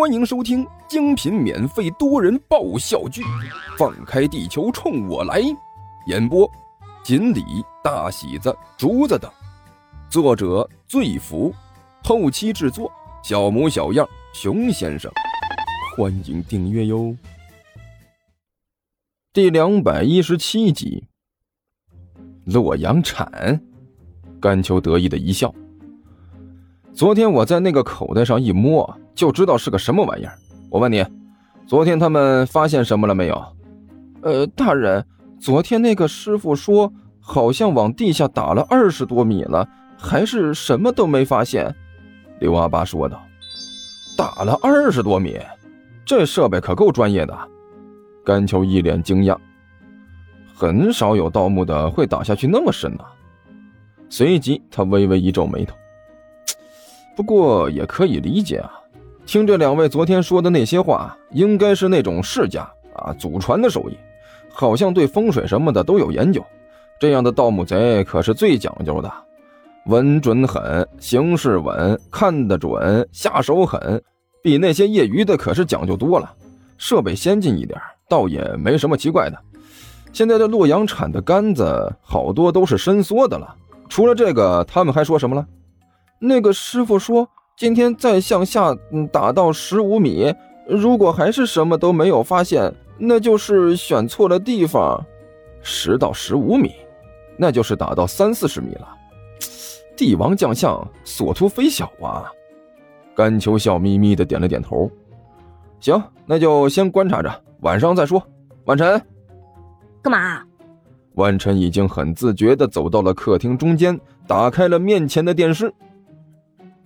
欢迎收听精品免费多人爆笑剧《放开地球冲我来》，演播：锦鲤、大喜子、竹子等，作者：醉福，后期制作：小模小样、熊先生。欢迎订阅哟。第两百一十七集，洛阳铲，甘秋得意的一笑。昨天我在那个口袋上一摸，就知道是个什么玩意儿。我问你，昨天他们发现什么了没有？呃，大人，昨天那个师傅说，好像往地下打了二十多米了，还是什么都没发现。刘阿八说道：“打了二十多米，这设备可够专业的。”甘秋一脸惊讶，很少有盗墓的会打下去那么深呐。随即他微微一皱眉头。不过也可以理解啊，听这两位昨天说的那些话，应该是那种世家啊祖传的手艺，好像对风水什么的都有研究。这样的盗墓贼可是最讲究的，稳准狠，行事稳，看得准，下手狠，比那些业余的可是讲究多了。设备先进一点，倒也没什么奇怪的。现在的洛阳产的杆子好多都是伸缩的了。除了这个，他们还说什么了？那个师傅说，今天再向下打到十五米，如果还是什么都没有发现，那就是选错了地方。十到十五米，那就是打到三四十米了。帝王将相，所图非小啊！甘秋笑眯眯的点了点头。行，那就先观察着，晚上再说。晚晨，干嘛？万晨已经很自觉的走到了客厅中间，打开了面前的电视。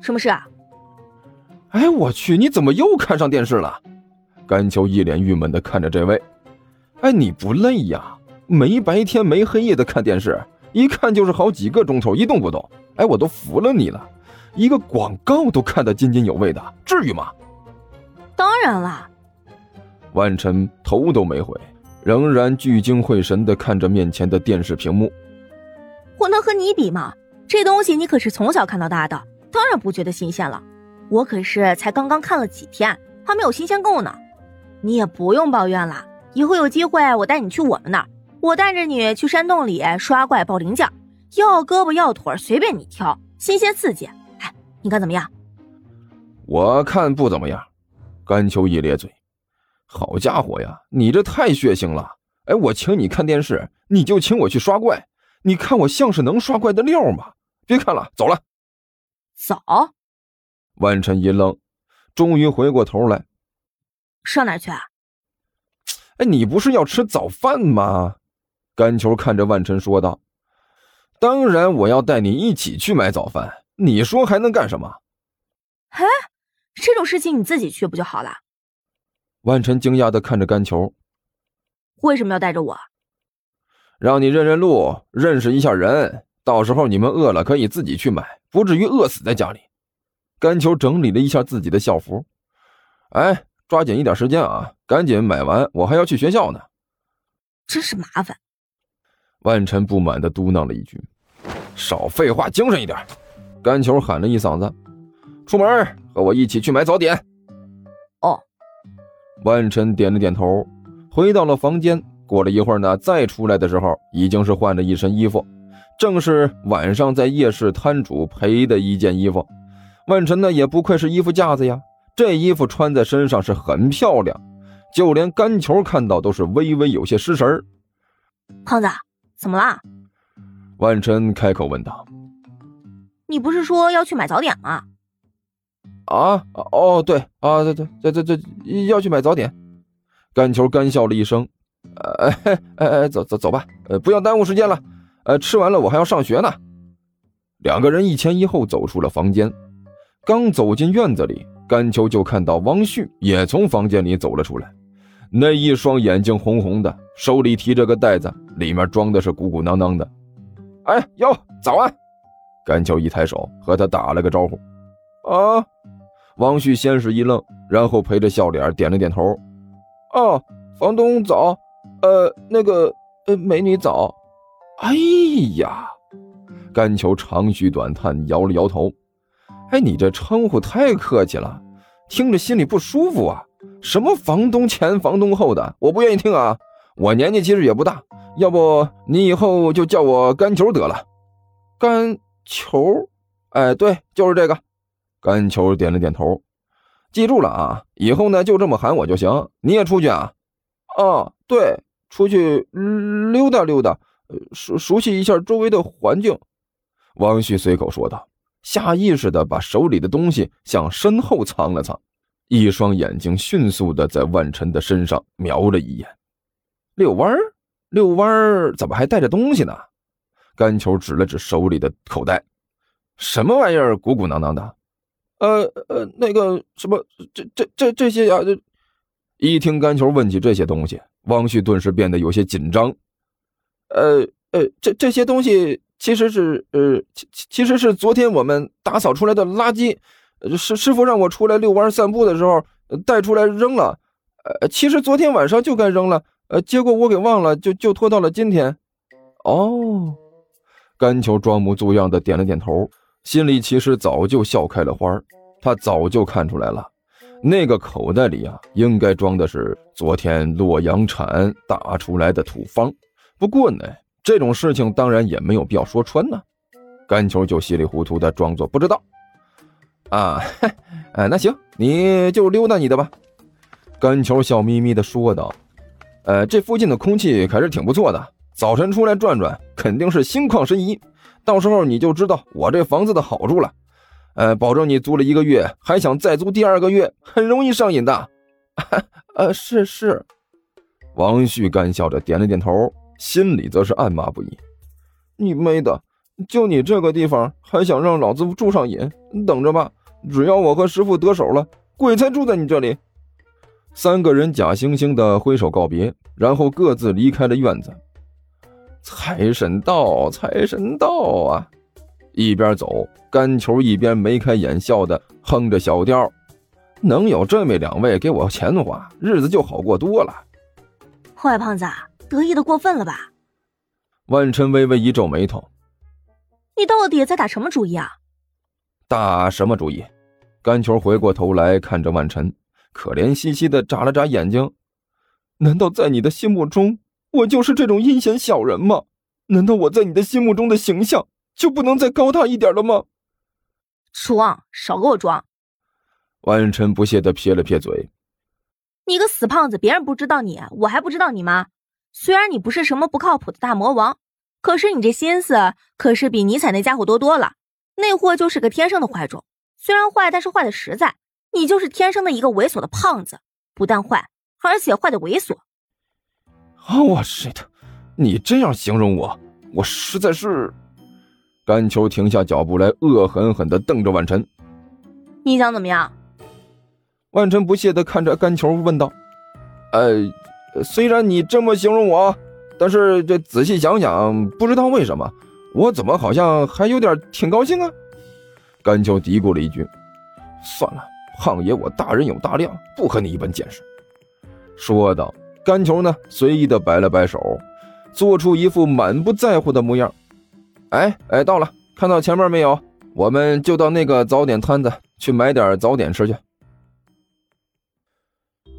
什么事啊？哎，我去！你怎么又看上电视了？甘秋一脸郁闷的看着这位。哎，你不累呀？没白天没黑夜的看电视，一看就是好几个钟头一动不动。哎，我都服了你了，一个广告都看得津津有味的，至于吗？当然啦。万晨头都没回，仍然聚精会神的看着面前的电视屏幕。我能和你比吗？这东西你可是从小看到大的。当然不觉得新鲜了，我可是才刚刚看了几天，还没有新鲜够呢。你也不用抱怨了，以后有机会我带你去我们那儿，我带着你去山洞里刷怪爆零件，要胳膊要腿随便你挑，新鲜刺激。哎，你看怎么样？我看不怎么样。甘秋一咧嘴，好家伙呀，你这太血腥了！哎，我请你看电视，你就请我去刷怪，你看我像是能刷怪的料吗？别看了，走了。走，万晨一愣，终于回过头来，上哪去啊？哎，你不是要吃早饭吗？甘球看着万晨说道：“当然，我要带你一起去买早饭。你说还能干什么？”哎，这种事情你自己去不就好了？万晨惊讶的看着甘球，为什么要带着我？让你认认路，认识一下人。到时候你们饿了可以自己去买，不至于饿死在家里。甘球整理了一下自己的校服，哎，抓紧一点时间啊，赶紧买完，我还要去学校呢。真是麻烦。万晨不满的嘟囔了一句：“少废话，精神一点。”甘球喊了一嗓子：“出门，和我一起去买早点。”哦。万晨点了点头，回到了房间。过了一会儿呢，再出来的时候，已经是换了一身衣服。正是晚上在夜市摊主赔的一件衣服，万晨呢也不愧是衣服架子呀，这衣服穿在身上是很漂亮，就连干球看到都是微微有些失神胖子，怎么了？万晨开口问道：“你不是说要去买早点吗？”啊，哦，对，啊，对对对对对，要去买早点。干球干笑了一声：“哎哎哎，走走走吧，呃，不要耽误时间了。”呃，吃完了我还要上学呢。两个人一前一后走出了房间，刚走进院子里，甘秋就看到王旭也从房间里走了出来，那一双眼睛红红的，手里提着个袋子，里面装的是鼓鼓囊囊的。哎哟，早安！甘秋一抬手和他打了个招呼。啊！王旭先是一愣，然后陪着笑脸点了点头。哦，房东早。呃，那个，呃，美女早。哎呀，甘球长吁短叹，摇了摇头。哎，你这称呼太客气了，听着心里不舒服啊！什么房东前房东后的，我不愿意听啊！我年纪其实也不大，要不你以后就叫我干球得了。干球？哎，对，就是这个。干球点了点头，记住了啊！以后呢就这么喊我就行。你也出去啊？哦，对，出去溜达溜达，熟熟悉一下周围的环境。王旭随口说道。下意识的把手里的东西向身后藏了藏，一双眼睛迅速的在万晨的身上瞄了一眼。遛弯儿，遛弯儿，怎么还带着东西呢？甘球指了指手里的口袋，什么玩意儿，鼓鼓囊囊的？呃呃，那个什么，这这这这些呀？这一听甘球问起这些东西，汪旭顿时变得有些紧张。呃呃，这这些东西。其实是呃，其其实是昨天我们打扫出来的垃圾，师师傅让我出来遛弯散步的时候带出来扔了。呃，其实昨天晚上就该扔了，呃，结果我给忘了，就就拖到了今天。哦，甘球装模作样的点了点头，心里其实早就笑开了花他早就看出来了，那个口袋里啊，应该装的是昨天洛阳铲打出来的土方。不过呢。这种事情当然也没有必要说穿呢，甘球就稀里糊涂的装作不知道。啊，哎，那行，你就溜达你的吧。甘球笑眯眯的说道：“呃，这附近的空气可是挺不错的，早晨出来转转，肯定是心旷神怡。到时候你就知道我这房子的好处了。呃，保证你租了一个月，还想再租第二个月，很容易上瘾的。”呃，是是。王旭干笑着点了点头。心里则是暗骂不已：“你妹的！就你这个地方，还想让老子住上瘾？等着吧！只要我和师傅得手了，鬼才住在你这里。”三个人假惺惺的挥手告别，然后各自离开了院子。财神到，财神到啊！一边走，干球一边眉开眼笑的哼着小调：“能有这么两位给我钱花，日子就好过多了。”坏胖子。得意的过分了吧？万晨微微一皱眉头：“你到底在打什么主意啊？”“打什么主意？”甘球回过头来看着万晨，可怜兮兮的眨了眨眼睛：“难道在你的心目中，我就是这种阴险小人吗？难道我在你的心目中的形象就不能再高大一点了吗？”装，少给我装！万晨不屑的撇了撇嘴：“你个死胖子，别人不知道你，我还不知道你吗？”虽然你不是什么不靠谱的大魔王，可是你这心思可是比尼采那家伙多多了。那货就是个天生的坏种，虽然坏，但是坏的实在。你就是天生的一个猥琐的胖子，不但坏，而且坏的猥琐。啊！我 shit！你这样形容我，我实在是……甘秋停下脚步来，恶狠狠地瞪着万晨。你想怎么样？万晨不屑地看着甘秋问道：“呃。”虽然你这么形容我，但是这仔细想想，不知道为什么，我怎么好像还有点挺高兴啊？甘秋嘀咕了一句：“算了，胖爷，我大人有大量，不和你一般见识。”说道。甘球呢，随意的摆了摆手，做出一副满不在乎的模样。哎哎，到了，看到前面没有？我们就到那个早点摊子去买点早点吃去。